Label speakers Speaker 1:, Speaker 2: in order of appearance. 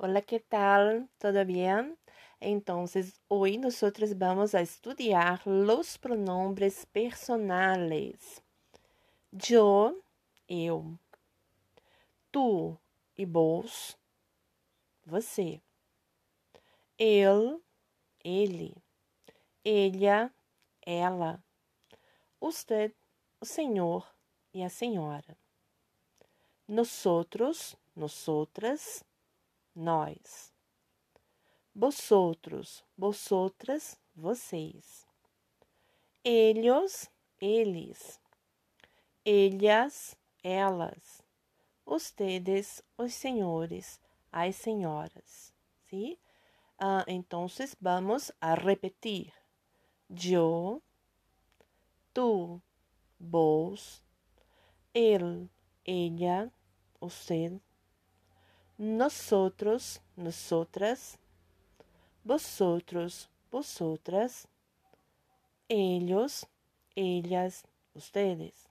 Speaker 1: Hola, ¿qué tal? ¿Todo bien? Entonces, hoy nosotros vamos a estudiar los pronombres personales. Eu. Tu e vos, você. Ele, ele. Ella, ela. Usted, o senhor e a senhora. Nosotros, nosotras nós. Vosotros, vosotras, vocês. Eles, eles. Ellas, elas. Ustedes, os senhores, as senhoras. ¿Sí? Uh, entonces vamos a repetir. Yo, tú, vos, él, ella, usted, nosotros, nosotras, vosotros, vosotras, ellos, ellas, ustedes.